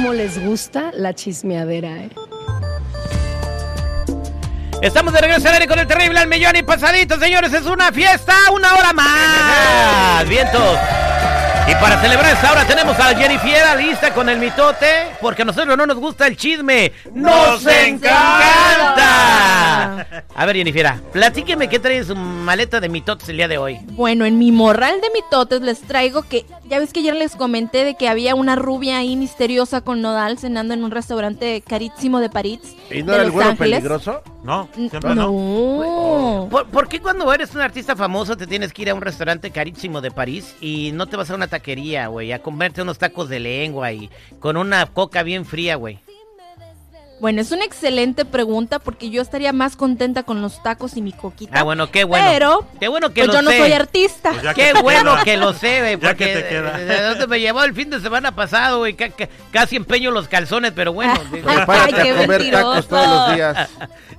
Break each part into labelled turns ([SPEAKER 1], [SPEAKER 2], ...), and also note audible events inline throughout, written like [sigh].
[SPEAKER 1] cómo les gusta la chismeadera, ¿eh?
[SPEAKER 2] Estamos de regreso al aire con el terrible al millón y pasadito, señores. Es una fiesta, una hora más. Vientos. Y para celebrar esta hora tenemos a Jennifer lista con el mitote, porque a nosotros no nos gusta el chisme. ¡Nos encanta! A ver, Jennifer, platíqueme qué trae en su maleta de mitotes el día de hoy.
[SPEAKER 3] Bueno, en mi morral de mitotes les traigo que, ya ves que ayer les comenté de que había una rubia ahí misteriosa con nodal cenando en un restaurante carísimo de París.
[SPEAKER 4] ¿Y no
[SPEAKER 3] de
[SPEAKER 4] era el
[SPEAKER 3] Los
[SPEAKER 4] güero
[SPEAKER 3] Ángeles.
[SPEAKER 4] peligroso?
[SPEAKER 5] No, siempre no.
[SPEAKER 3] no.
[SPEAKER 2] ¿Por, por qué cuando eres un artista famoso te tienes que ir a un restaurante carísimo de París y no te vas a una taquería, güey, a comerte unos tacos de lengua y con una coca bien fría, güey?
[SPEAKER 3] Bueno, es una excelente pregunta porque yo estaría más contenta con los tacos y mi coquita.
[SPEAKER 2] Ah, bueno, qué bueno.
[SPEAKER 3] Pero,
[SPEAKER 2] qué bueno que
[SPEAKER 3] pues
[SPEAKER 2] lo
[SPEAKER 3] yo no soy artista.
[SPEAKER 5] Pues ya
[SPEAKER 2] Qué bueno
[SPEAKER 5] queda.
[SPEAKER 2] que lo sé, güey,
[SPEAKER 5] Ya
[SPEAKER 2] porque
[SPEAKER 5] que te queda.
[SPEAKER 2] de dónde me llevó el fin de semana pasado, güey, ca- ca- casi empeño los calzones, pero bueno. [laughs] digo.
[SPEAKER 3] Ay,
[SPEAKER 4] Párate
[SPEAKER 3] qué
[SPEAKER 4] a comer
[SPEAKER 3] mentiroso.
[SPEAKER 4] tacos todos los días. [laughs]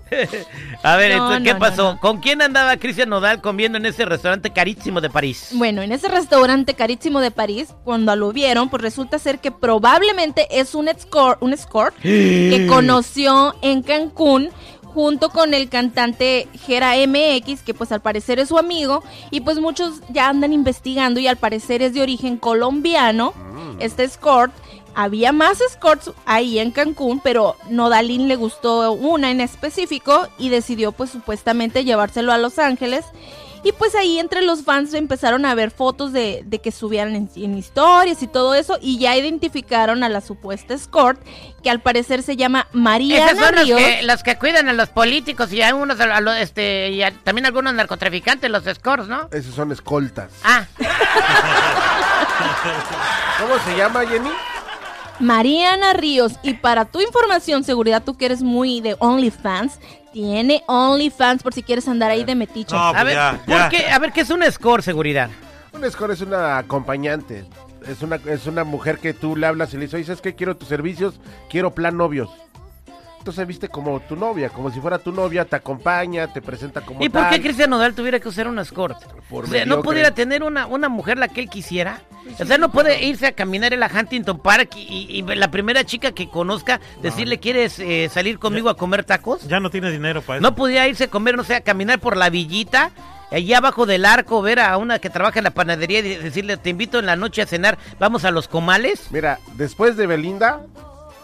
[SPEAKER 4] [laughs]
[SPEAKER 2] a ver,
[SPEAKER 3] No,
[SPEAKER 2] entonces, ¿qué
[SPEAKER 3] no,
[SPEAKER 2] pasó?
[SPEAKER 3] no.
[SPEAKER 2] ¿Con quién andaba Cristian Nodal comiendo en ese restaurante carísimo de París?
[SPEAKER 3] Bueno, en ese restaurante carísimo de París, cuando lo vieron, pues resulta ser que probablemente es un escort, un escort [gasps] que conoció en Cancún junto con el cantante Gera MX, que pues al parecer es su amigo, y pues muchos ya andan investigando y al parecer es de origen colombiano, este escort. Había más escorts ahí en Cancún, pero Nodalín le gustó una en específico y decidió pues supuestamente llevárselo a Los Ángeles. Y pues ahí entre los fans empezaron a ver fotos de, de que subían en, en historias y todo eso y ya identificaron a la supuesta escort que al parecer se llama María
[SPEAKER 2] Esas son los que, los que cuidan a los políticos y a unos, a lo- este, y a- también algunos narcotraficantes, los scores, ¿no?
[SPEAKER 4] Esos son escoltas.
[SPEAKER 2] Ah, [laughs]
[SPEAKER 4] ¿Cómo se llama, Jenny?
[SPEAKER 3] Mariana Ríos. Y para tu información, seguridad, tú que eres muy de OnlyFans, tiene OnlyFans por si quieres andar ahí de metiche.
[SPEAKER 5] No,
[SPEAKER 2] a
[SPEAKER 5] pues
[SPEAKER 2] ver,
[SPEAKER 5] ya,
[SPEAKER 2] ¿por
[SPEAKER 5] ya.
[SPEAKER 2] qué? A ver, ¿qué es un score, seguridad?
[SPEAKER 4] Un escort es una acompañante. Es una, es una mujer que tú le hablas y le dices, oye, ¿sabes qué? Quiero tus servicios, quiero plan novios. Entonces viste como tu novia, como si fuera tu novia, te acompaña, te presenta como
[SPEAKER 2] ¿Y por qué. Cristian Nodal tuviera que usar un escort?
[SPEAKER 4] Por
[SPEAKER 2] o sea, ¿no pudiera tener una, una mujer la que él quisiera? O sea, ¿no puede irse a caminar en la Huntington Park y, y- y la primera chica que conozca decirle, ¿quieres eh, salir conmigo a comer tacos?
[SPEAKER 5] Ya no tiene dinero para eso.
[SPEAKER 2] ¿No podía irse a comer, no sé, a caminar por la villita? Allá abajo del arco, ver a una que trabaja en la panadería y decirle, te invito en la noche a cenar, vamos a los comales.
[SPEAKER 4] Mira, después de Belinda,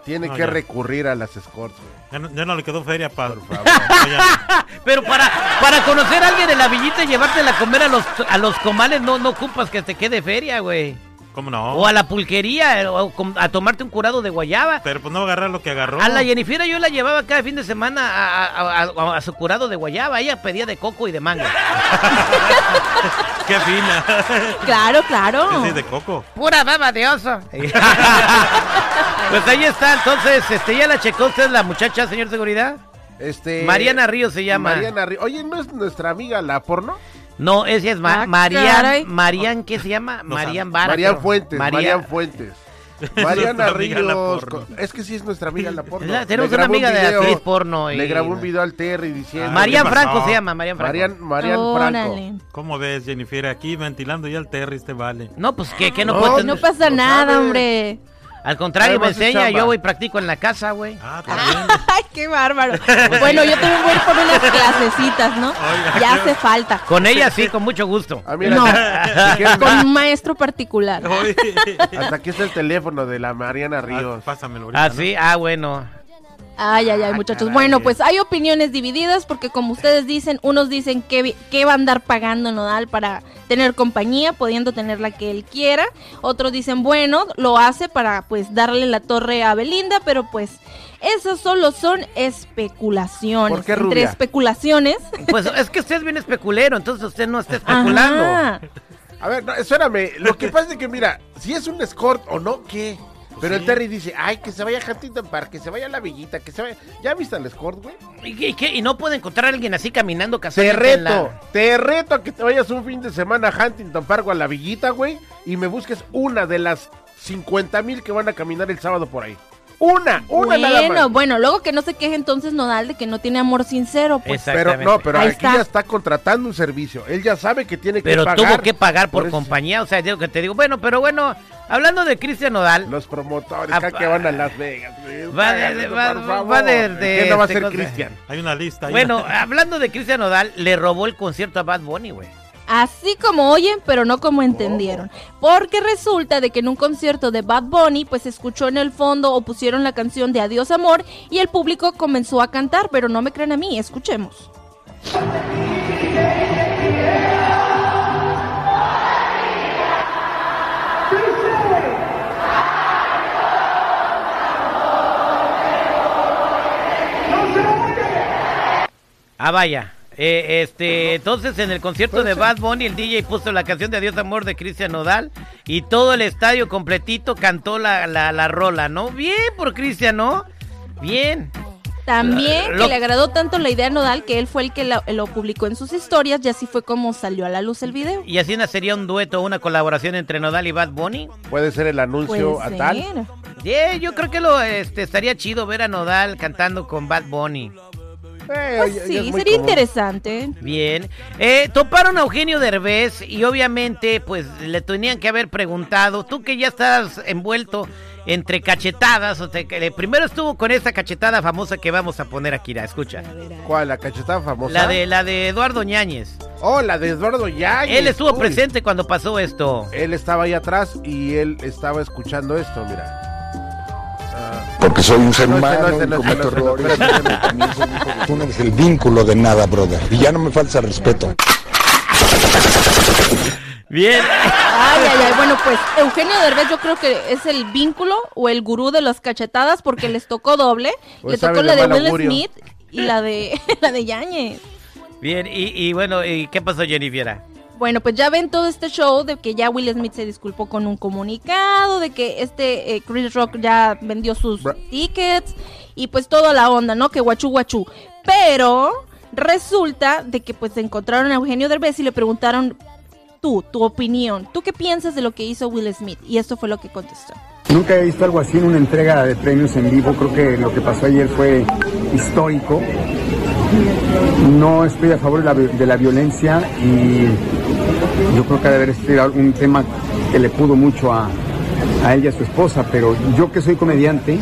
[SPEAKER 4] tiene
[SPEAKER 5] No,
[SPEAKER 4] que
[SPEAKER 5] ya.
[SPEAKER 4] recurrir a las escorts, güey.
[SPEAKER 5] Ya no, ya no le quedó feria para. [laughs] [laughs]
[SPEAKER 2] Pero para, para conocer a alguien en la villita y llevártela a comer a los, a los comales, no, no ocupas que te quede feria, güey.
[SPEAKER 5] ¿Cómo no?
[SPEAKER 2] O a la pulquería, eh, o a tomarte un curado de guayaba.
[SPEAKER 5] Pero pues no agarrar lo que agarró.
[SPEAKER 2] A la Jennifer yo la llevaba cada fin de semana a, a- a- a- a su curado de guayaba. Ella pedía de coco y de mango. [laughs]
[SPEAKER 5] Qué fina.
[SPEAKER 3] Claro, claro.
[SPEAKER 5] Sí, de coco.
[SPEAKER 2] Pura baba de oso. [laughs] pues ahí está, entonces, este, ¿ya la checó usted la muchacha, señor seguridad?
[SPEAKER 4] Este,
[SPEAKER 2] Mariana Ríos se llama.
[SPEAKER 4] Mariana Ríos. Oye, ¿no es nuestra amiga la porno?
[SPEAKER 2] No, esa es Ma-
[SPEAKER 3] Ah,
[SPEAKER 2] Marian,
[SPEAKER 3] caray.
[SPEAKER 2] Marian, ¿qué se llama?
[SPEAKER 5] No
[SPEAKER 2] Marian. Vara.
[SPEAKER 4] Marian. Fuentes,
[SPEAKER 2] Marian-
[SPEAKER 4] Marian Fuentes. [laughs] Mariana Ríos. Es que sí es nuestra amiga la porno.
[SPEAKER 2] La- tenemos una
[SPEAKER 4] un
[SPEAKER 2] amiga de actriz porno y-
[SPEAKER 4] Le grabó un video al Terry diciendo.
[SPEAKER 5] Ah,
[SPEAKER 2] Marian. Franco se llama, Marian Franco.
[SPEAKER 4] Marian, Marian Franco.
[SPEAKER 5] ¿Cómo ves, Jennifer? Aquí ventilando ya el Terry, este vale.
[SPEAKER 2] No, pues que, que no,
[SPEAKER 4] No,
[SPEAKER 2] puede
[SPEAKER 3] No pasa nada,
[SPEAKER 4] sabe.
[SPEAKER 3] hombre.
[SPEAKER 2] Al contrario, me enseña, yo voy y practico en la casa, güey.
[SPEAKER 5] Ah, [laughs] también.
[SPEAKER 3] Ay, qué bárbaro. [laughs] Bueno, yo también voy a ir por unas clasecitas, ¿no?
[SPEAKER 5] Oiga,
[SPEAKER 3] Ya
[SPEAKER 5] qué-
[SPEAKER 3] hace falta.
[SPEAKER 2] Con ella sí, [laughs] con mucho gusto.
[SPEAKER 4] Ah, mira,
[SPEAKER 3] No.
[SPEAKER 4] si quieres,
[SPEAKER 3] Con un maestro particular.
[SPEAKER 5] Oye.
[SPEAKER 4] hasta aquí está el teléfono de la Mariana
[SPEAKER 5] Ah,
[SPEAKER 4] Ríos.
[SPEAKER 5] pásamelo ahorita.
[SPEAKER 2] Ah,
[SPEAKER 5] ¿no?
[SPEAKER 2] sí, ah, bueno.
[SPEAKER 3] Ay, ay, ay, muchachos.
[SPEAKER 4] caray.
[SPEAKER 3] Bueno, pues hay opiniones divididas porque como ustedes dicen, unos dicen que, vi- que va a andar pagando Nodal para tener compañía, pudiendo tener la que él quiera. Otros dicen, bueno, lo hace para pues darle la torre a Belinda, pero pues esas solo son especulaciones.
[SPEAKER 4] ¿Por qué,
[SPEAKER 3] Entre especulaciones.
[SPEAKER 2] Pues es que usted es bien especulero, entonces usted no está especulando.
[SPEAKER 3] Ajá.
[SPEAKER 4] A ver, no, espérame. Lo que pasa es que, mira, si es un escort o no, ¿qué? Pero el Terry dice, ay, que se vaya a Huntington Park, que se vaya a la villita, que se vaya... ¿Ya viste al escort, güey?
[SPEAKER 2] ¿Y, qué- y no puede encontrar a alguien así caminando
[SPEAKER 4] Te
[SPEAKER 2] casualmente en
[SPEAKER 4] reto,
[SPEAKER 2] la-
[SPEAKER 4] te reto a que te vayas un fin de semana a Huntington Park o a la villita, güey, y me busques una de las 50 mil que van a caminar el sábado por ahí. Una, una nada
[SPEAKER 3] Bueno,
[SPEAKER 4] más.
[SPEAKER 3] bueno, luego que no se queje entonces Nodal de que no tiene amor sincero, pues.
[SPEAKER 4] Pero no, pero
[SPEAKER 3] Ahí
[SPEAKER 4] aquí
[SPEAKER 3] está.
[SPEAKER 4] ya está contratando un servicio. Él ya sabe que tiene que
[SPEAKER 2] Pero
[SPEAKER 4] pagar.
[SPEAKER 2] tuvo que pagar por,
[SPEAKER 4] eso.
[SPEAKER 2] compañía, o sea, digo que te digo, bueno, pero bueno, hablando de Cristian Nodal,
[SPEAKER 4] Los promotores
[SPEAKER 2] Ah,
[SPEAKER 4] acá que van a Las Vegas. güey.
[SPEAKER 2] Va de- va-
[SPEAKER 4] por
[SPEAKER 2] va de- de-
[SPEAKER 4] ¿Qué no va a
[SPEAKER 2] este
[SPEAKER 4] ser? Cristian?
[SPEAKER 5] Hay una lista. ahí.
[SPEAKER 2] bueno, [laughs] hablando de Cristian Nodal, le robó el concierto a Bad Bunny, güey.
[SPEAKER 3] Así como oyen, pero no como entendieron. Porque resulta de que en un concierto de Bad Bunny, pues se escuchó en el fondo o pusieron la canción de Adiós Amor y el público comenzó a cantar, pero no me creen a mí, escuchemos.
[SPEAKER 2] Ah, vaya. Eh, este, entonces en el concierto de Bad Bunny el DJ puso la canción de Adiós Amor de Cristian Nodal y todo el estadio completito cantó la, la, la rola, ¿no? Bien por Cristian, ¿no? Bien.
[SPEAKER 3] También
[SPEAKER 2] Lo-
[SPEAKER 3] que le agradó tanto la idea a Nodal que él fue el que lo, lo publicó en sus historias y así fue como salió a la luz el video.
[SPEAKER 2] ¿Y así sería un dueto, una colaboración entre Nodal y Bad Bunny?
[SPEAKER 4] Puede ser el anuncio
[SPEAKER 3] Puede
[SPEAKER 4] a tal.
[SPEAKER 2] Yeah, yo creo que lo este, estaría chido ver a Nodal cantando con Bad Bunny.
[SPEAKER 4] Eh,
[SPEAKER 3] Pues
[SPEAKER 4] ya
[SPEAKER 3] sí, sería
[SPEAKER 4] común.
[SPEAKER 3] interesante.
[SPEAKER 2] Bien. Eh, toparon a Eugenio Derbez y obviamente pues le tenían que haber preguntado, tú que ya estás envuelto entre cachetadas, o sea, que le- primero estuvo con esta cachetada famosa que vamos a poner aquí, la escucha.
[SPEAKER 4] ¿Cuál? ¿La cachetada famosa?
[SPEAKER 2] La de la de Eduardo Ñáñez.
[SPEAKER 4] Oh, la de Eduardo Yáñez.
[SPEAKER 2] Él estuvo
[SPEAKER 4] Uy.
[SPEAKER 2] presente cuando pasó esto.
[SPEAKER 4] Él estaba ahí atrás y él estaba escuchando esto, mira.
[SPEAKER 6] Porque soy un ser
[SPEAKER 4] no,
[SPEAKER 6] humano
[SPEAKER 4] no, no,
[SPEAKER 6] cometo errores. de- Tú no eres el vínculo de nada, brother. Y ya no me falta respeto.
[SPEAKER 2] Bien.
[SPEAKER 3] Ay, ay, ay. Bueno, pues Eugenio Derbez yo creo que es el vínculo o el gurú de las cachetadas porque les tocó doble.
[SPEAKER 4] Pues
[SPEAKER 3] Le tocó
[SPEAKER 4] de
[SPEAKER 3] la de
[SPEAKER 4] mal
[SPEAKER 3] Will
[SPEAKER 4] augurio.
[SPEAKER 3] Smith y la de [laughs] la de Yañez.
[SPEAKER 2] Bien, y, y bueno, ¿y qué pasó Jennifer?
[SPEAKER 3] Bueno, pues ya ven todo este show de que ya Will Smith se disculpó con un comunicado, de que este eh, Chris Rock ya vendió sus
[SPEAKER 4] Bra-
[SPEAKER 3] tickets y pues toda la onda, ¿no? Que guachú guachú. Pero resulta de que pues encontraron a Eugenio Derbez y le preguntaron tú, tu opinión, ¿tú qué piensas de lo que hizo Will Smith? Y esto fue lo que contestó.
[SPEAKER 7] Nunca he visto algo así en una entrega de premios en vivo. Creo que lo que pasó ayer fue histórico. No estoy a favor de la, violencia y yo creo que ha de haber sido un tema que le pudo mucho a, a él y a su esposa, pero yo que soy comediante,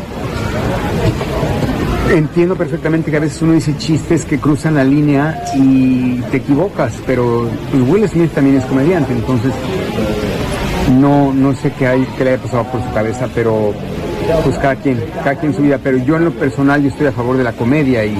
[SPEAKER 7] entiendo perfectamente que a veces uno dice chistes que cruzan la línea y te equivocas, pero pues, Will Smith también es comediante, entonces no, no sé qué, hay, qué le haya pasado por su cabeza, pero pues cada quien, cada quien su vida. Pero yo en lo personal yo estoy a favor de la comedia y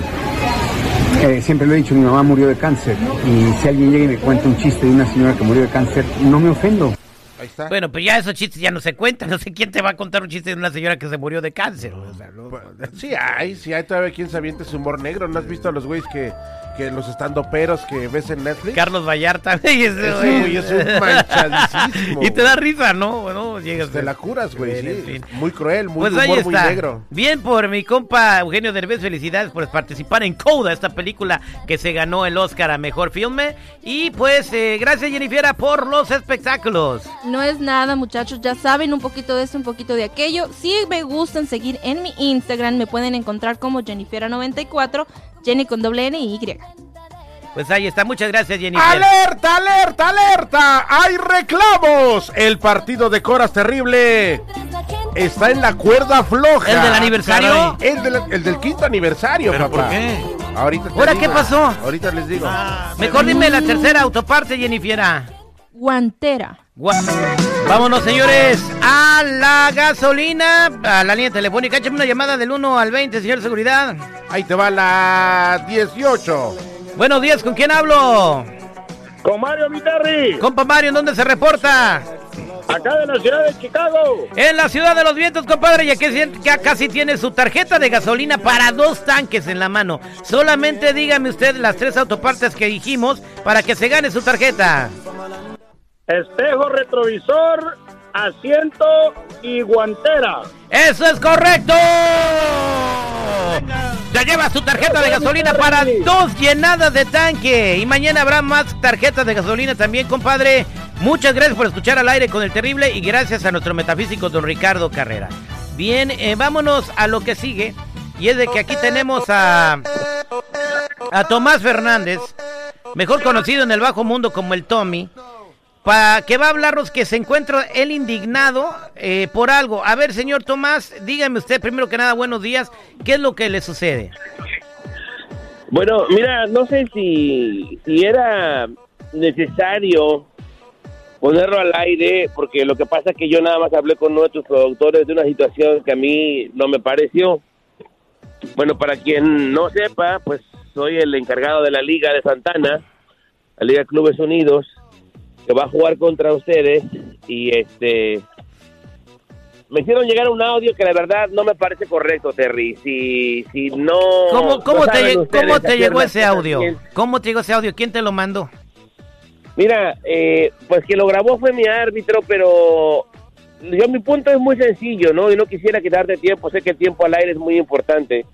[SPEAKER 7] eh, siempre lo he dicho, mi mamá murió de cáncer y si alguien llega y me cuenta un chiste de una señora que murió de cáncer, no me ofendo.
[SPEAKER 4] ahí está.
[SPEAKER 2] Bueno, pues ya esos chistes ya no se cuentan. No sé quién te va a contar un chiste de una señora que se murió de cáncer. o sea, no-
[SPEAKER 4] Pues, Sí hay, sí hay todavía quien se aviente su humor negro. ¿No has visto a los güeyes que, que los estandoperos que ves en Netflix?
[SPEAKER 2] Carlos Vallarta, [laughs] güey, ese
[SPEAKER 4] Ese
[SPEAKER 2] güey.
[SPEAKER 4] güey es un manchadísimo. [laughs]
[SPEAKER 2] Y te da risa, ¿no? Bueno, llegas
[SPEAKER 4] Te la curas, güey,
[SPEAKER 2] Bueno,
[SPEAKER 4] sí.
[SPEAKER 2] en fin.
[SPEAKER 4] Muy cruel, muy
[SPEAKER 2] Pues ahí
[SPEAKER 4] humor muy negro.
[SPEAKER 2] Bien por mi compa Eugenio Derbez, felicidades por participar en Coda, esta película que se ganó el Oscar a Mejor Filme. Y pues eh, gracias Jennifer por los espectáculos.
[SPEAKER 3] No es nada, muchachos. Ya saben un poquito de esto, un poquito de aquello. Si me gustan seguir en mi Instagram, me pueden encontrar como Jennifer94, Jenny con doble N y Y.
[SPEAKER 2] Pues ahí está, muchas gracias Jennifer.
[SPEAKER 4] ¡Alerta, alerta, alerta! ¡Hay reclamos! El partido de Coras Terrible está en la cuerda floja.
[SPEAKER 2] ¿El del aniversario?
[SPEAKER 4] El del, el del quinto aniversario,
[SPEAKER 5] ¿Pero
[SPEAKER 4] papá.
[SPEAKER 5] por qué?
[SPEAKER 4] Ahorita te
[SPEAKER 2] ¿Ahora
[SPEAKER 4] digo.
[SPEAKER 2] qué pasó?
[SPEAKER 4] Ahorita les digo.
[SPEAKER 2] Mejor dime la tercera autoparte Jennifer.
[SPEAKER 3] Guantera.
[SPEAKER 2] Gua- Vámonos, señores, a la gasolina, a la línea telefónica. Échame una llamada del 1 al 20, señor de seguridad.
[SPEAKER 4] Ahí te va la 18.
[SPEAKER 2] Buenos días, ¿con quién hablo?
[SPEAKER 8] Con Mario Viterri,
[SPEAKER 2] Compa Mario, ¿en dónde se reporta?
[SPEAKER 8] acá de la ciudad de Chicago.
[SPEAKER 2] En la ciudad de los vientos, compadre, ya que ya casi tiene su tarjeta de gasolina para dos tanques en la mano. Solamente dígame usted las tres autopartes que dijimos para que se gane su tarjeta.
[SPEAKER 8] Espejo retrovisor, asiento y guantera.
[SPEAKER 2] ¡Eso es correcto! Ya lleva su tarjeta de gasolina para dos llenadas de tanque. Y mañana habrá más tarjetas de gasolina también, compadre. Muchas gracias por escuchar al aire con el terrible y gracias a nuestro metafísico don Ricardo Carrera. Bien, eh, vámonos a lo que sigue. Y es de que aquí tenemos a, a Tomás Fernández, mejor conocido en el bajo mundo como el Tommy. Para que va a hablarnos que se encuentra él indignado eh, por algo. A ver, señor Tomás, dígame usted primero que nada, buenos días, ¿qué es lo que le sucede?
[SPEAKER 9] Bueno, mira, no sé si, si era necesario ponerlo al aire, porque lo que pasa es que yo nada más hablé con nuestros productores de una situación que a mí no me pareció. Bueno, para quien no sepa, pues soy el encargado de la Liga de Santana, la Liga Clubes Unidos, que va a jugar contra ustedes y este me hicieron llegar un audio que la verdad no me parece correcto, Terry. Si, si no.
[SPEAKER 2] ¿Cómo, cómo
[SPEAKER 9] no
[SPEAKER 2] te,
[SPEAKER 9] ustedes
[SPEAKER 2] cómo te llegó ese audio?
[SPEAKER 9] bien.
[SPEAKER 2] ¿Cómo te llegó ese audio? ¿Quién te lo mandó?
[SPEAKER 9] Mira, eh, pues quien lo grabó fue mi árbitro, pero yo mi punto es muy sencillo, ¿no? Y no quisiera quitarte tiempo, sé que el tiempo al aire es muy importante.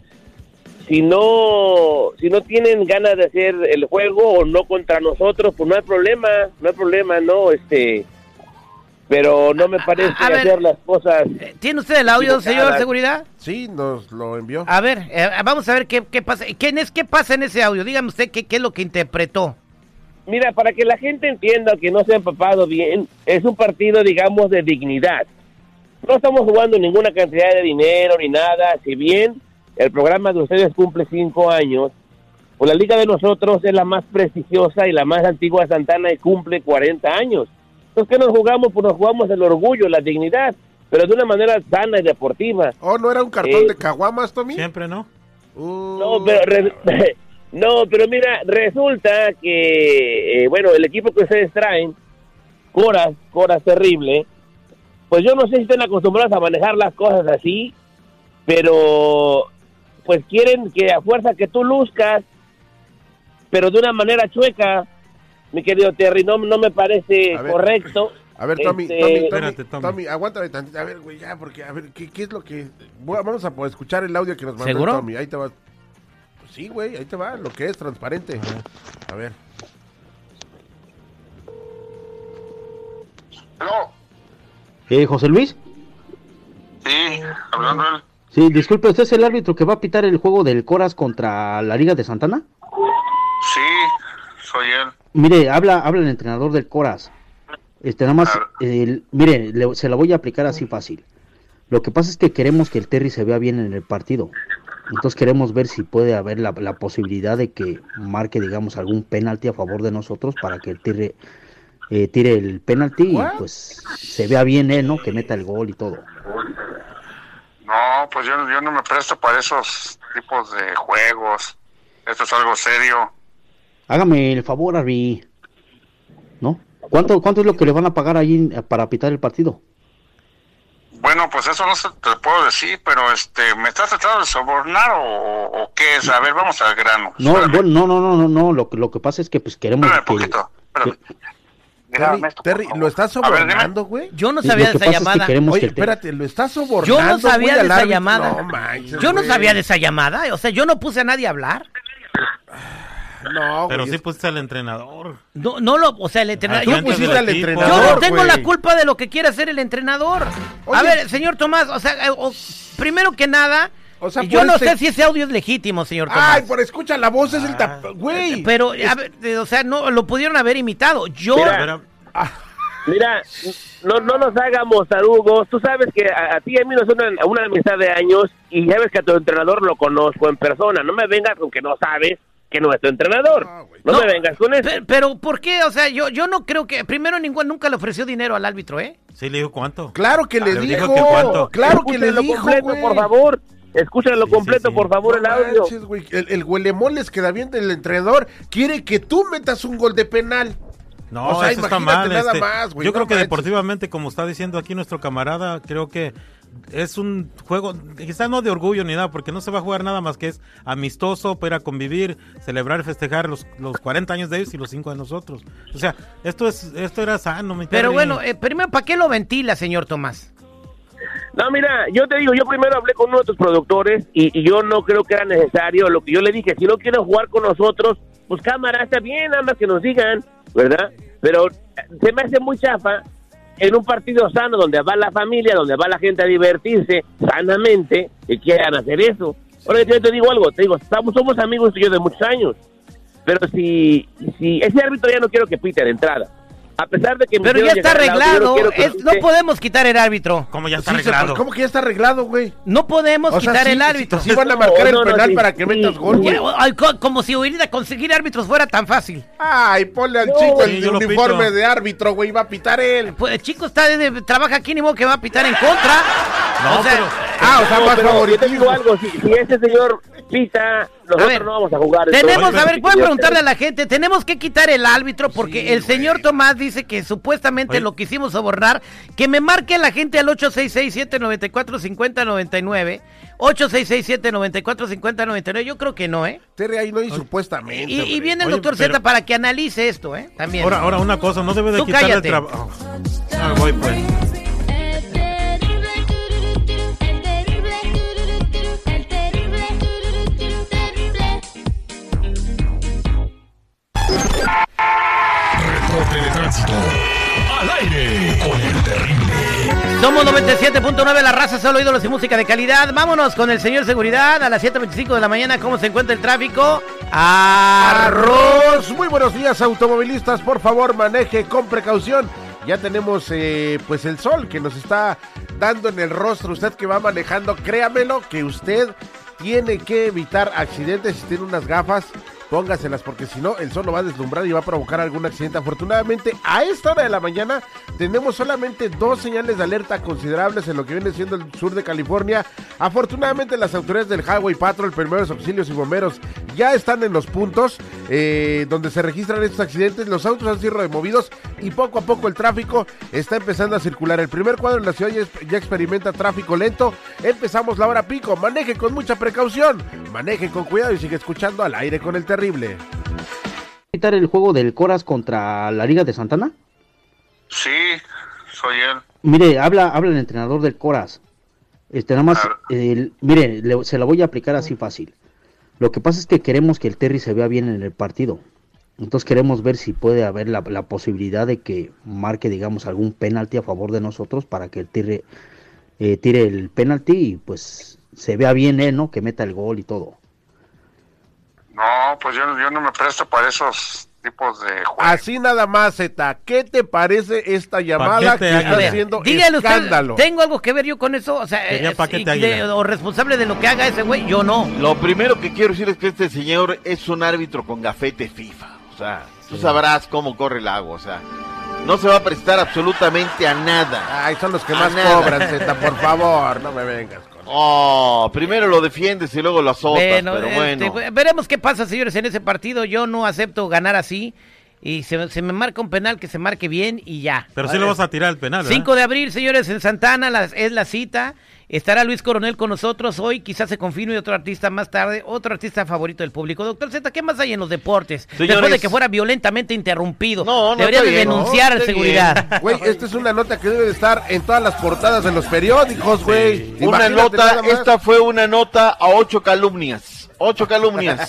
[SPEAKER 9] Si no, si no tienen ganas de hacer el juego o no contra nosotros, pues no hay problema, no hay problema, no, este, pero no me parece
[SPEAKER 2] a
[SPEAKER 9] hacer las cosas.
[SPEAKER 2] ¿Tiene usted el audio, señor. Seguridad?
[SPEAKER 4] Sí, nos lo envió.
[SPEAKER 2] A ver, eh, vamos a ver qué, qué pasa. ¿Quién es, ¿Qué pasa en ese audio? Dígame usted qué, qué es lo que interpretó.
[SPEAKER 9] Mira, para que la gente entienda que no se ha empapado bien, es un partido, digamos, de dignidad. No estamos jugando ninguna cantidad de dinero ni nada. Si bien el programa de ustedes cumple cinco años, pues la liga de nosotros es la más prestigiosa y la más antigua de Santana y cumple 40 años. Entonces, ¿qué nos jugamos? Pues nos jugamos el orgullo, la dignidad, pero de una manera sana y deportiva.
[SPEAKER 4] Oh, ¿no era un cartón
[SPEAKER 9] Eh,
[SPEAKER 4] de caguamas, Tommy?
[SPEAKER 5] Siempre, ¿no?
[SPEAKER 4] Uh,
[SPEAKER 9] No, pero re- [laughs] no, pero mira, resulta que eh, bueno, el equipo que ustedes traen, Coras, Coras terrible, pues yo no sé si están acostumbrados a manejar las cosas así, pero pues quieren que a fuerza que tú luzcas, pero de una manera chueca, mi querido Terry, no, no me parece
[SPEAKER 4] A ver.
[SPEAKER 9] correcto.
[SPEAKER 4] A ver, Tommy,
[SPEAKER 9] Este,
[SPEAKER 4] Tommy, Tommy,
[SPEAKER 5] Espérate, Tommy.
[SPEAKER 4] Tommy, aguántame tantito. A ver, güey, ya, porque, a ver, ¿qué, qué es lo que...? Vamos a escuchar el audio que nos mandó
[SPEAKER 2] ¿Seguro?
[SPEAKER 4] Tommy. Ahí te va. Pues sí, güey, ahí te va, lo que es transparente. A ver.
[SPEAKER 10] Eh, José Luis.
[SPEAKER 11] Sí, hablando él.
[SPEAKER 10] Sí, disculpe, ¿usted es el árbitro que va a pitar el juego del Coras contra la Liga de Santana?
[SPEAKER 11] Sí, soy él.
[SPEAKER 10] Mire, habla, habla el entrenador del Coras. Este, nada más, el- mire, le- se la voy a aplicar así fácil. Lo que pasa es que queremos que el Terry se vea bien en el partido. Entonces queremos ver si puede haber la, la posibilidad de que marque, digamos, algún penalti a favor de nosotros para que el Terry eh, tire el penalti y pues se vea bien él, ¿no? Que meta el gol y todo.
[SPEAKER 11] No, pues yo, yo no me presto para esos tipos de juegos. Esto es algo serio.
[SPEAKER 10] Hágame el favor, Arby. ¿No? ¿Cuánto, ¿Cuánto es lo que le van a pagar ahí eh, para pitar el partido?
[SPEAKER 11] Bueno, pues eso no se te puedo decir, pero este, ¿me estás tratando de sobornar o, o qué es? A ver, vamos al grano.
[SPEAKER 10] No, bueno, no, no, no, no, no. Lo, que- lo que pasa es que pues queremos
[SPEAKER 11] Espérame
[SPEAKER 10] que,
[SPEAKER 11] poquito, espérame.
[SPEAKER 4] Terry,
[SPEAKER 11] esto,
[SPEAKER 4] Terry. ¿lo estás sobornando, güey?
[SPEAKER 2] Yo no sabía de esa
[SPEAKER 10] es que
[SPEAKER 2] llamada.
[SPEAKER 10] queremos
[SPEAKER 4] Oye,
[SPEAKER 10] que Terry-
[SPEAKER 4] espérate, ¿lo estás sobornando,
[SPEAKER 2] Yo no sabía de esa
[SPEAKER 4] árbitro?
[SPEAKER 2] llamada.
[SPEAKER 4] No manches,
[SPEAKER 2] Yo no sabía de esa llamada. O sea, yo no puse a nadie a hablar.
[SPEAKER 4] No,
[SPEAKER 5] Pero sí
[SPEAKER 4] es-
[SPEAKER 5] pusiste al entrenador.
[SPEAKER 2] No, no lo, o sea, el entrenador.
[SPEAKER 5] Tú
[SPEAKER 2] yo,
[SPEAKER 5] pusiste
[SPEAKER 2] yo-
[SPEAKER 5] al
[SPEAKER 2] yo
[SPEAKER 4] entrenador,
[SPEAKER 2] no tengo la culpa de lo que quiere hacer el entrenador. A ver, señor Tomás, o sea, eh, o- primero que nada,
[SPEAKER 4] O sea,
[SPEAKER 2] yo no
[SPEAKER 4] este-
[SPEAKER 2] sé si ese audio es legítimo, señor Tomás.
[SPEAKER 4] Ay, por escucha, la voz es el tap... Güey.
[SPEAKER 2] Pero, a ver, o sea, no lo pudieron haber imitado. Yo,
[SPEAKER 9] Mira,
[SPEAKER 5] Pero,
[SPEAKER 9] Mira, no, no nos hagamos tarugos. Tú sabes que a, a ti y a mí nos una, una amistad de años y ya ves que a tu entrenador lo conozco en persona. No me vengas con que no sabes que no es tu entrenador.
[SPEAKER 4] No, güey.
[SPEAKER 9] No,
[SPEAKER 2] No,
[SPEAKER 9] me vengas con eso.
[SPEAKER 2] pe- pero, ¿por qué? O sea, yo, yo no creo que, primero, ningún, nunca le ofreció dinero al árbitro, ¿eh?
[SPEAKER 5] sí le dijo cuánto.
[SPEAKER 4] Claro que le
[SPEAKER 5] Le
[SPEAKER 4] dijo.
[SPEAKER 5] dijo que cuánto.
[SPEAKER 4] Claro que le dijo,
[SPEAKER 9] completo, por favor. Escúchalo
[SPEAKER 5] Sí,
[SPEAKER 9] completo,
[SPEAKER 5] sí.
[SPEAKER 9] por favor, el audio.
[SPEAKER 4] manches, güey, El, el huelemoles queda bien del entrenador. Quiere que tú metas un gol de penal.
[SPEAKER 5] No,
[SPEAKER 4] O sea,
[SPEAKER 5] eso está mal.
[SPEAKER 4] nada
[SPEAKER 5] este,
[SPEAKER 4] más, güey,
[SPEAKER 5] yo
[SPEAKER 4] no
[SPEAKER 5] creo que
[SPEAKER 4] manches.
[SPEAKER 5] deportivamente, como está diciendo aquí nuestro camarada, creo que es un juego, quizás no de orgullo ni nada, porque no se va a jugar nada más que es amistoso para ir a convivir, celebrar y festejar los, los 40 años de ellos y los 5 de nosotros. O sea, esto es esto era sano, mi
[SPEAKER 2] Pero bueno, eh, primero, ¿para qué lo ventila, señor Tomás?
[SPEAKER 9] No, mira, yo te digo, yo primero hablé con uno de tus productores y, yo no creo que era necesario. Lo que yo le dije, si no quieren jugar con nosotros, pues cámara, está bien, más que nos digan, ¿verdad? Pero eh, se me hace muy chafa en un partido sano donde va la familia, donde va la gente a divertirse sanamente, y quieran hacer eso. Ahora yo te digo algo, te digo, somos amigos yo de muchos años, pero si, si ese árbitro ya no quiero que pite de entrada. A pesar de que
[SPEAKER 2] Pero ya está arreglado. es- no podemos quitar el árbitro.
[SPEAKER 5] ¿Cómo ya está
[SPEAKER 4] Sí, se-
[SPEAKER 5] arreglado?
[SPEAKER 4] ¿Cómo que ya está arreglado, güey?
[SPEAKER 2] No podemos
[SPEAKER 4] O sea,
[SPEAKER 2] quitar
[SPEAKER 4] sí,
[SPEAKER 2] el árbitro.
[SPEAKER 4] Sí, van a marcar
[SPEAKER 9] No,
[SPEAKER 4] el
[SPEAKER 9] no, no,
[SPEAKER 4] penal
[SPEAKER 9] sí,
[SPEAKER 4] para que
[SPEAKER 9] sí,
[SPEAKER 4] metas gol, güey.
[SPEAKER 2] Ay, como si ir a conseguir árbitros fuera tan fácil.
[SPEAKER 4] Ay, ponle al
[SPEAKER 9] No,
[SPEAKER 4] chico el uniforme de árbitro, güey, va a pitar él.
[SPEAKER 2] Pues el chico está de- trabaja aquí ni modo que va a pitar en contra.
[SPEAKER 5] No,
[SPEAKER 2] o sea,
[SPEAKER 5] pero-
[SPEAKER 4] Ah, o sea,
[SPEAKER 9] No,
[SPEAKER 4] más
[SPEAKER 9] pero yo te digo algo, si, si ese señor pita, nosotros
[SPEAKER 2] ver,
[SPEAKER 9] no vamos a jugar.
[SPEAKER 2] Tenemos, a ver, voy a
[SPEAKER 9] yo-
[SPEAKER 2] preguntarle a la gente, tenemos que quitar el árbitro porque el señor Tomás dice que supuestamente
[SPEAKER 5] Oye.
[SPEAKER 2] lo quisimos sobornar, que me marque la gente al 866-794-5099, 866-794-5099, yo creo que no, ¿eh?
[SPEAKER 4] Terry ahí no hay supuestamente.
[SPEAKER 2] Y, y viene el
[SPEAKER 5] Oye,
[SPEAKER 2] doctor
[SPEAKER 5] pero-
[SPEAKER 2] Z para que analice esto, ¿eh? También.
[SPEAKER 5] Ahora, ahora una cosa, no debe de
[SPEAKER 2] Tú
[SPEAKER 5] quitarle el
[SPEAKER 2] cállate.
[SPEAKER 5] trabajo. Ah, voy pues.
[SPEAKER 12] Al aire con el terrible.
[SPEAKER 2] Somos 97.9, la raza, solo ídolos y música de calidad. Vámonos con el señor seguridad a las 7.25 de la mañana. ¿Cómo se encuentra el tráfico?
[SPEAKER 4] Arroz. Muy buenos días, automovilistas. Por favor, maneje con precaución. Ya tenemos eh, pues el sol que nos está dando en el rostro. Usted que va manejando, créamelo que usted tiene que evitar accidentes. Si tiene unas gafas, póngaselas porque si no, el sol lo va a deslumbrar y va a provocar algún accidente. Afortunadamente, a esta hora de la mañana tenemos solamente dos señales de alerta considerables en lo que viene siendo el sur de California. Afortunadamente, las autoridades del Highway Patrol, primeros auxilios y bomberos ya están en los puntos eh, donde se registran estos accidentes. Los autos han sido removidos y poco a poco el tráfico está empezando a circular. El primer cuadro en la ciudad ya, experimenta tráfico lento. Empezamos la hora pico. Maneje con mucha precaución. Maneje con cuidado y sigue escuchando al aire con el terrible.
[SPEAKER 10] quitar el juego del Coras contra la Liga de Santana?
[SPEAKER 11] Sí, soy él.
[SPEAKER 10] Mire, habla, habla el entrenador del Coras. Este, nada más, el- mire, le- se la voy a aplicar así fácil. Lo que pasa es que queremos que el Terry se vea bien en el partido. Entonces queremos ver si puede haber la, posibilidad de que marque, digamos, algún penalti a favor de nosotros para que el Terry eh, tire el penalti y pues se vea bien él, ¿no? Que meta el gol y todo.
[SPEAKER 11] No, pues yo, yo no me presto para esos tipos de juegos.
[SPEAKER 4] Así nada más, Zeta. ¿Qué te parece esta llamada que está haciendo
[SPEAKER 2] dígale usted,
[SPEAKER 4] escándalo?
[SPEAKER 2] ¿tengo algo que ver yo con eso? O sea, de- o responsable de lo que haga ese güey, yo no.
[SPEAKER 13] Lo primero que quiero decir es que este señor es un árbitro con gafete FIFA. O sea, tú sabrás cómo corre el agua. O sea, no se va a prestar absolutamente a nada.
[SPEAKER 4] Ay, son los que
[SPEAKER 13] A
[SPEAKER 4] más
[SPEAKER 13] nada.
[SPEAKER 4] cobran, Zeta, por favor, no me vengas
[SPEAKER 13] Oh, primero lo defiendes y luego lo azotas,
[SPEAKER 2] Bueno,
[SPEAKER 13] pero
[SPEAKER 2] este,
[SPEAKER 13] bueno.
[SPEAKER 2] veremos qué pasa, señores, en ese partido. Yo no acepto ganar así. Y se, se me marca un penal que se marque bien y ya.
[SPEAKER 5] Pero sí lo vas a tirar el penal, ¿verdad?
[SPEAKER 2] 5 de abril, señores, en Santana las- es la cita. Estará Luis Coronel con nosotros hoy, quizás se confirme otro artista más tarde, otro artista favorito del público. Doctor Z, ¿qué más hay en los deportes? Después de que fuera violentamente interrumpido.
[SPEAKER 13] No, no,
[SPEAKER 2] Debería de
[SPEAKER 13] ¿no?
[SPEAKER 2] denunciar
[SPEAKER 13] Está
[SPEAKER 2] seguridad.
[SPEAKER 4] Güey, esta es una nota que debe de estar en todas las portadas de los periódicos, güey.
[SPEAKER 13] Una nota, esta fue una nota a ocho calumnias. Ocho calumnias.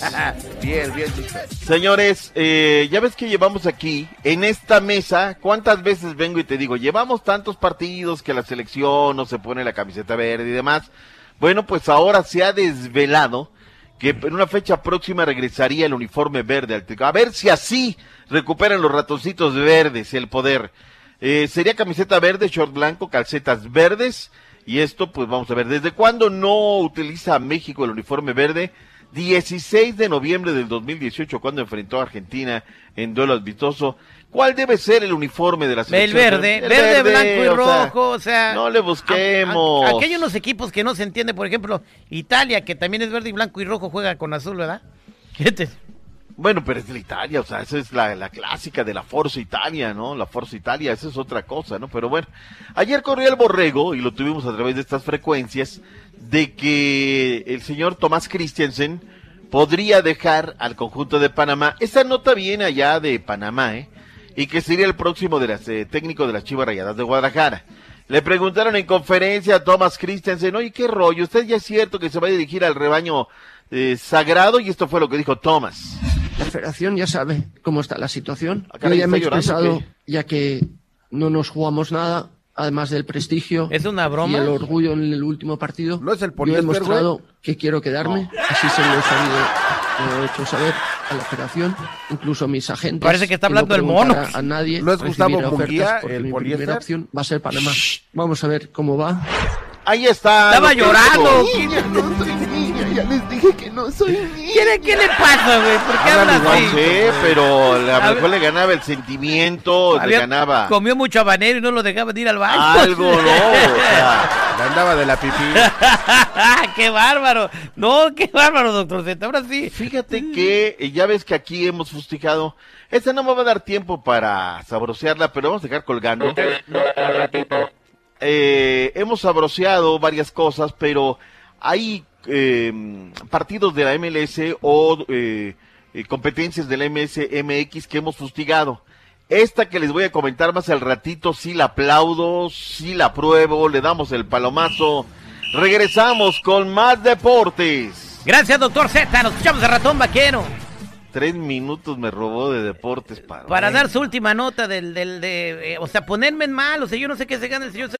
[SPEAKER 13] [laughs]
[SPEAKER 4] bien, bien dicho.
[SPEAKER 13] Señores, eh, ya ves que llevamos aquí, en esta mesa, ¿cuántas veces vengo y te digo, llevamos tantos partidos que la selección no se pone la camiseta verde y demás? Bueno, pues ahora se ha desvelado que en una fecha próxima regresaría el uniforme verde al. A ver si así recuperan los ratoncitos verdes el poder. Eh, sería camiseta verde, short blanco, calcetas verdes. Y esto, pues vamos a ver, ¿desde cuándo no utiliza México el uniforme verde? 16 de noviembre del 2018, cuando enfrentó a Argentina en duelo amistoso. ¿Cuál debe ser el uniforme de la
[SPEAKER 2] El
[SPEAKER 13] selección?
[SPEAKER 2] verde,
[SPEAKER 13] El
[SPEAKER 2] verde, blanco y
[SPEAKER 13] o sea,
[SPEAKER 2] rojo, o sea...
[SPEAKER 13] no le busquemos.
[SPEAKER 2] aquí hay unos equipos que no se entiende, por ejemplo, Italia, que también es verde y blanco y rojo, juega con azul, ¿verdad? [laughs] ¿Qué te-
[SPEAKER 13] Bueno, pero es de Italia, o sea, esa es la, clásica de la Forza Italia, ¿no? La Forza Italia, esa es otra cosa, ¿no? Pero bueno, ayer corrió el borrego, y lo tuvimos a través de estas frecuencias, de que el señor Tomás Christensen podría dejar al conjunto de Panamá. Esa nota viene allá de Panamá, ¿eh? Y que sería el próximo de las, eh, técnico de las Chivas Rayadas de Guadalajara. Le preguntaron en conferencia a Thomas Christensen, oye, ¿qué rollo? ¿Usted ya es cierto que se va a dirigir al rebaño eh, sagrado? Y esto fue lo que dijo Thomas.
[SPEAKER 14] La federación ya sabe cómo está la situación.
[SPEAKER 13] Ah,
[SPEAKER 14] Yo ya me he
[SPEAKER 13] ¿está llorando
[SPEAKER 14] expresado, ya que no nos jugamos nada, además del prestigio
[SPEAKER 2] ¿Es una broma?
[SPEAKER 14] y el orgullo en el último partido.
[SPEAKER 4] ¿No es el
[SPEAKER 14] Yo he
[SPEAKER 4] poliéster,
[SPEAKER 14] demostrado que quiero quedarme, así se lo he sabido, lo he hecho saber. a la operación, incluso mis agentes.
[SPEAKER 2] Parece que está
[SPEAKER 14] no
[SPEAKER 2] hablando el mono.
[SPEAKER 14] A nadie.
[SPEAKER 4] ¿No es Gustavo Munguía, el
[SPEAKER 14] mi primera opción va a ser Panamá. Vamos a ver cómo va.
[SPEAKER 13] Ahí está.
[SPEAKER 2] Estaba
[SPEAKER 13] lo que
[SPEAKER 2] llorando.
[SPEAKER 14] Niña, no ya les dije que no soy niña.
[SPEAKER 2] ¿Qué, le- qué le pasa, güey? ¿Por qué habla así?
[SPEAKER 13] sé, pero a lo mejor le ganaba el sentimiento, le
[SPEAKER 2] Había-
[SPEAKER 13] ganaba
[SPEAKER 2] Comió mucho habanero y no lo dejaban ir al baño.
[SPEAKER 13] algo, ¿no? O sea, [laughs]
[SPEAKER 4] Le andaba de la pipí. [laughs]
[SPEAKER 2] ¡Qué bárbaro! No, qué bárbaro, doctor Z. Ahora sí.
[SPEAKER 13] Fíjate que ya ves que aquí hemos fustigado. Esta no me va a dar tiempo para sabrosearla, pero vamos a dejar colgando. Eh, hemos sabroseado varias cosas, pero hay eh, partidos de la MLS o eh, eh, competencias de la MS MX que hemos fustigado. Esta que les voy a comentar más al ratito, sí la aplaudo, sí la apruebo, le damos el palomazo. Regresamos con más deportes.
[SPEAKER 2] Gracias, doctor Z. Nos escuchamos de ratón vaquero.
[SPEAKER 13] Tres minutos me robó de deportes para.
[SPEAKER 2] Para dar su última nota del, del, de, eh, o sea, ponerme en mal, o sea, yo no sé qué se gana el señor.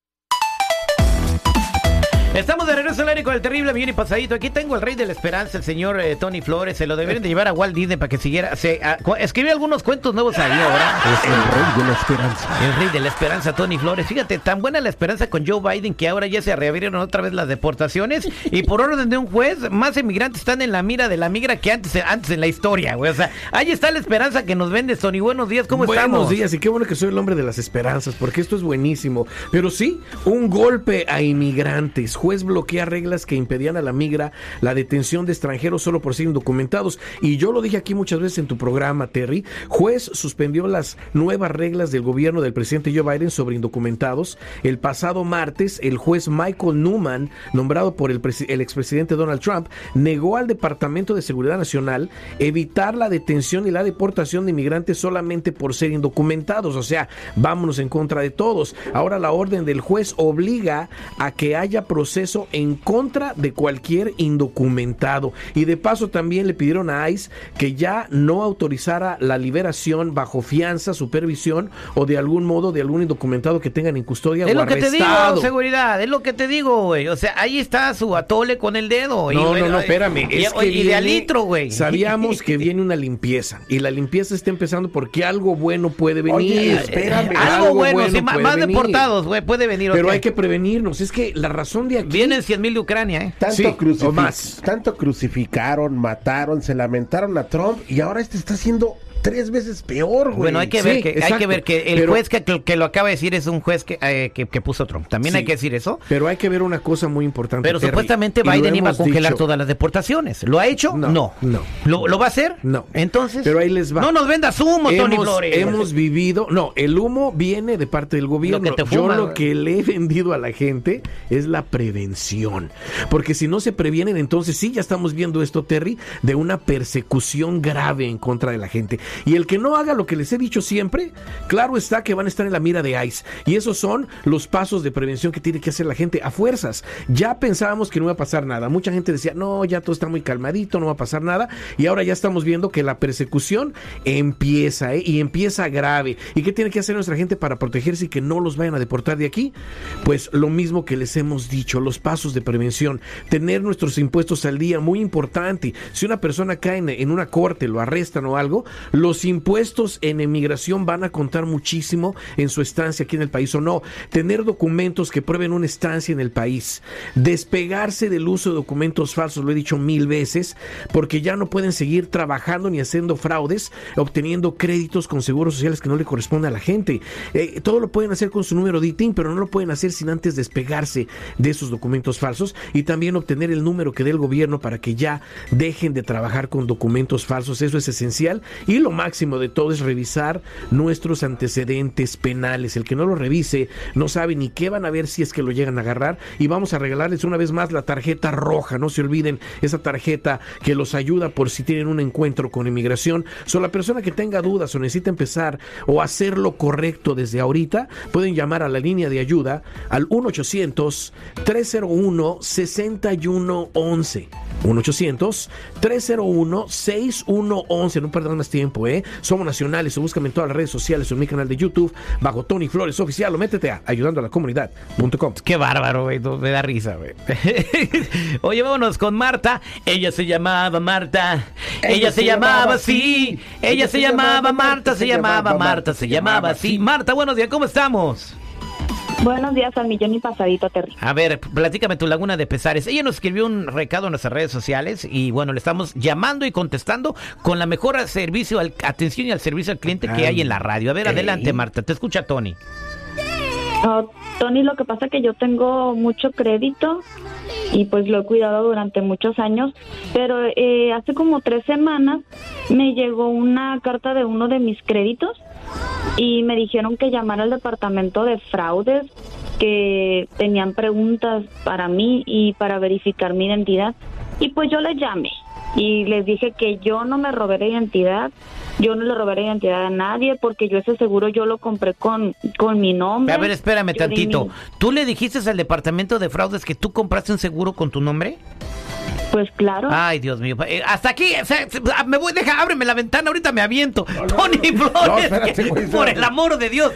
[SPEAKER 2] Estamos de regreso al aire con el terrible millón y pasadito. Aquí tengo el rey de la esperanza, el señor eh, Tony Flores. Se lo deberían de llevar a Walt Disney para que siguiera. Se, escribe algunos cuentos nuevos ahí ahora.
[SPEAKER 4] Es el rey de la esperanza.
[SPEAKER 2] El rey de la esperanza, Tony Flores. Fíjate, tan buena la esperanza con Joe Biden que ahora ya se reabrieron otra vez las deportaciones y por orden de un juez, más emigrantes están en la mira de la migra que antes, antes en la historia, güey. O sea, ahí está la esperanza que nos vende Tony. Buenos días, ¿cómo
[SPEAKER 15] Buenos
[SPEAKER 2] estamos?
[SPEAKER 15] días, y qué bueno que soy el hombre de las esperanzas, porque esto es buenísimo. Pero sí, un golpe a inmigrantes. Juez bloquea reglas que impedían a la migra la detención de extranjeros solo por ser indocumentados. Y yo lo dije aquí muchas veces en tu programa, Terry. Juez suspendió las nuevas reglas del gobierno del presidente Joe Biden sobre indocumentados. El pasado martes, el juez Michael Newman, nombrado por el, el expresidente Donald Trump, negó al Departamento de Seguridad Nacional evitar la detención y la deportación de inmigrantes solamente por ser indocumentados. O sea, vámonos en contra de todos. Ahora la orden del juez obliga a que haya proceso en contra de cualquier indocumentado. Y de paso también le pidieron a ICE que ya no autorizara la liberación bajo fianza, supervisión o de algún modo de algún indocumentado que tengan en custodia
[SPEAKER 2] Es
[SPEAKER 15] o
[SPEAKER 2] lo que te
[SPEAKER 15] arrestado.
[SPEAKER 2] digo, seguridad, es lo que te digo, güey. O sea, ahí está su atole con el dedo. y,
[SPEAKER 15] No, no, no, espérame.
[SPEAKER 2] Y,
[SPEAKER 15] es que
[SPEAKER 2] y de
[SPEAKER 15] viene-
[SPEAKER 2] al litro, güey.
[SPEAKER 15] Sabíamos que [laughs] viene una limpieza. Y la limpieza está empezando porque algo bueno puede venir.
[SPEAKER 2] Oye,
[SPEAKER 15] espérame.
[SPEAKER 2] Algo bueno, sí,
[SPEAKER 15] puede
[SPEAKER 2] más
[SPEAKER 15] venir.
[SPEAKER 2] deportados, güey, puede venir.
[SPEAKER 15] Pero hay que prevenirnos. Es que la razón de aquí.
[SPEAKER 2] Vienen 100 mil de Ucrania, ¿eh?
[SPEAKER 4] Tanto,
[SPEAKER 15] Sí, más.
[SPEAKER 4] tanto crucificaron, mataron, se lamentaron a Trump y ahora este está haciendo tres veces peor, güey.
[SPEAKER 2] Bueno, hay que
[SPEAKER 15] Sí,
[SPEAKER 2] ver que hay que ver que el
[SPEAKER 15] Pero-
[SPEAKER 2] juez que, que- que lo acaba de decir es un juez que, eh, que, que puso Trump. También
[SPEAKER 15] Sí.
[SPEAKER 2] hay que decir eso.
[SPEAKER 15] Pero hay que ver una cosa muy importante.
[SPEAKER 2] Pero
[SPEAKER 15] Terry,
[SPEAKER 2] supuestamente Biden iba a congelar
[SPEAKER 15] dicho.
[SPEAKER 2] todas las deportaciones. ¿Lo ha hecho?
[SPEAKER 15] No,
[SPEAKER 2] No.
[SPEAKER 15] no.
[SPEAKER 2] ¿Lo, lo va a hacer?
[SPEAKER 15] No.
[SPEAKER 2] Entonces.
[SPEAKER 15] Pero ahí les va.
[SPEAKER 2] No nos vendas humo, Tony Flores.
[SPEAKER 15] hemos vivido, no, el humo viene de parte del gobierno.
[SPEAKER 2] Lo que te
[SPEAKER 15] Yo lo que le he vendido a la gente es la prevención. Porque si no se previenen, entonces sí, ya estamos viendo esto, Terry, de una persecución grave en contra de la gente. Y el que no haga lo que les he dicho siempre, claro está que van a estar en la mira de ICE. Y esos son los pasos de prevención que tiene que hacer la gente a fuerzas. Ya pensábamos que no iba a pasar nada. Mucha gente decía, no, ya todo está muy calmadito, no va a pasar nada. Y ahora ya estamos viendo que la persecución empieza, ¿eh? Y empieza grave. ¿Y qué tiene que hacer nuestra gente para protegerse y que no los vayan a deportar de aquí? Pues lo mismo que les hemos dicho, los pasos de prevención. Tener nuestros impuestos al día, muy importante. Si una persona cae en, una corte, lo arrestan o algo, los impuestos en emigración van a contar muchísimo en su estancia aquí en el país o no. Tener documentos que prueben una estancia en el país. Despegarse del uso de documentos falsos, lo he dicho mil veces, porque ya no pueden seguir trabajando ni haciendo fraudes, obteniendo créditos con seguros sociales que no le corresponde a la gente. Eh, todo lo pueden hacer con su número de ITIN, pero no lo pueden hacer sin antes despegarse de esos documentos falsos y también obtener el número que dé el gobierno para que ya dejen de trabajar con documentos falsos. Eso es esencial. Y lo máximo de todo es revisar nuestros antecedentes penales. El que no lo revise no sabe ni qué van a ver si es que lo llegan a agarrar. Y vamos a regalarles una vez más la tarjeta roja. No se olviden esa tarjeta que los ayuda por si tienen un encuentro con inmigración. So, la persona que tenga dudas o necesita empezar o hacer lo correcto desde ahorita, pueden llamar a la línea de ayuda al 1-800-301-6111. 1-800-301-6111. No perdan más tiempo, ¿eh? Somos nacionales. O búscame en todas las redes sociales o en mi canal de YouTube bajo Tony Flores Oficial o métete a ayudando a la comunidad.com.
[SPEAKER 2] Qué bárbaro, güey. Me da risa, güey. [laughs] Oye, vámonos con Marta. Ella se llamaba Marta. Ella, se, llamaba así. Ella se llamaba Marta. Se llamaba Marta. Se llamaba así. Marta, buenos días. ¿Cómo estamos?
[SPEAKER 16] Buenos días al millón y pasadito, Terry.
[SPEAKER 2] A ver, platícame tu laguna de pesares. Ella nos escribió un recado en nuestras redes sociales y bueno, le estamos llamando y contestando con la mejor servicio, al- atención y al servicio al cliente que hay en la radio. A ver, adelante, Marta. Te escucha Tony.
[SPEAKER 16] Tony, lo que pasa es que yo tengo mucho crédito y pues lo he cuidado durante muchos años, pero eh, hace como tres semanas me llegó una carta de uno de mis créditos y me dijeron que llamara al departamento de fraudes que tenían preguntas para mí y para verificar mi identidad y pues yo les llamé y les dije que yo no me robé la identidad, yo no le robé la identidad a nadie porque yo ese seguro yo lo compré con, con mi nombre.
[SPEAKER 2] A ver, espérame
[SPEAKER 16] Yo
[SPEAKER 2] tantito.
[SPEAKER 16] mi-
[SPEAKER 2] ¿Tú le dijiste al departamento de fraudes que tú compraste un seguro con tu nombre?
[SPEAKER 16] Pues claro.
[SPEAKER 2] Ay, Dios mío. Eh, hasta aquí. se- se- ah, me voy, deja, ábreme la ventana. Ahorita me aviento. Tony Flores.
[SPEAKER 15] espérate,
[SPEAKER 2] que-
[SPEAKER 15] güey,
[SPEAKER 2] por el amor de Dios.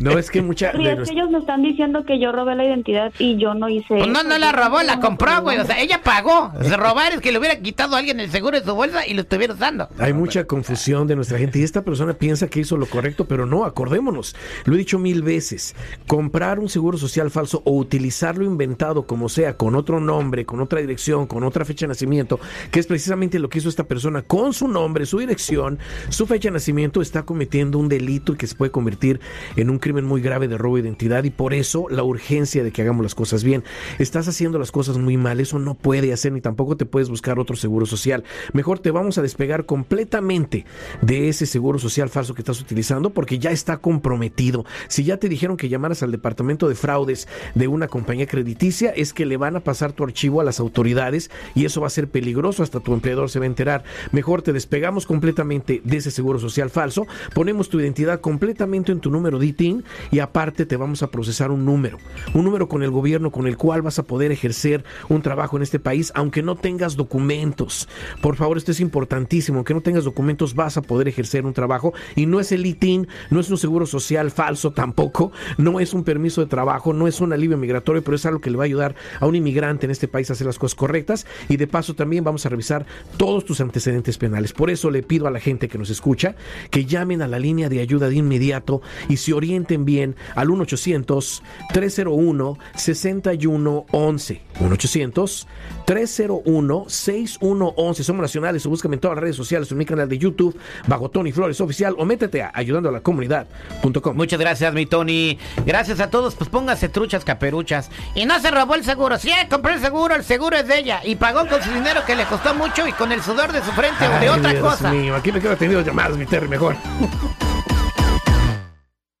[SPEAKER 15] No, es que mucha...
[SPEAKER 16] Sí, es
[SPEAKER 15] los-
[SPEAKER 16] que ellos me están diciendo que yo robé la identidad y yo no hice
[SPEAKER 2] Pues no,
[SPEAKER 16] eso.
[SPEAKER 2] no la robó, la
[SPEAKER 16] no
[SPEAKER 2] compró, güey. O sea, ella pagó. Se robar es que le hubiera quitado a alguien el seguro de su bolsa y lo estuviera usando.
[SPEAKER 15] Hay mucha confusión de nuestra gente y esta persona piensa que hizo lo correcto, pero no, acordémonos, lo he dicho mil veces, comprar un seguro social falso o utilizarlo inventado como sea, con otro nombre, con otra dirección, con otra fecha de nacimiento, que es precisamente lo que hizo esta persona con su nombre, su dirección, su fecha de nacimiento, está cometiendo un delito y que se puede convertir en un crimen muy grave de robo de identidad y por eso la urgencia de que hagamos las cosas bien. Estás haciendo las cosas muy mal, eso no puede hacer ni tampoco te puedes buscar otro seguro social. Mejor te vamos a despegar completamente de ese seguro social falso que estás utilizando porque ya está comprometido. Si ya te dijeron que llamaras al departamento de fraudes de una compañía crediticia, es que le van a pasar tu archivo a las autoridades y eso va a ser peligroso, hasta tu empleador se va a enterar. Mejor te despegamos completamente de ese seguro social falso, ponemos tu identidad completamente en tu número de ITIN y aparte te vamos a procesar un número, un número con el gobierno con el cual vas a poder ejercer un trabajo en este país aunque no tengas documentos. Por favor, esto es importantísimo, aunque no tengas documentos vas a poder ejercer un trabajo y no es el ITIN, no es un seguro social falso tampoco, no es un permiso de trabajo, no es un alivio migratorio, pero es algo que le va a ayudar a un inmigrante en este país a hacer las cosas correctas y de paso también vamos a revisar todos tus antecedentes penales. Por eso le pido a la gente que nos escucha que llamen a la línea de ayuda de inmediato y se orienten bien al 1-800-301-6111. 1-800-301-6111. Somos nacionales o búscame en todas las redes sociales, en mi canal de YouTube, bajo Tony Flores Oficial o métete a ayudando a la comunidad.com.
[SPEAKER 2] Muchas gracias, mi Tony. Gracias a todos. Pues póngase truchas, caperuchas. Y no se robó el seguro. Sí, compré el seguro. El seguro es de ella. Y pagó con su dinero que le costó mucho y con el sudor de su frente o de otra
[SPEAKER 15] Dios
[SPEAKER 2] cosa.
[SPEAKER 15] mío, aquí me quedo tenido llamadas, mi Terry, mejor.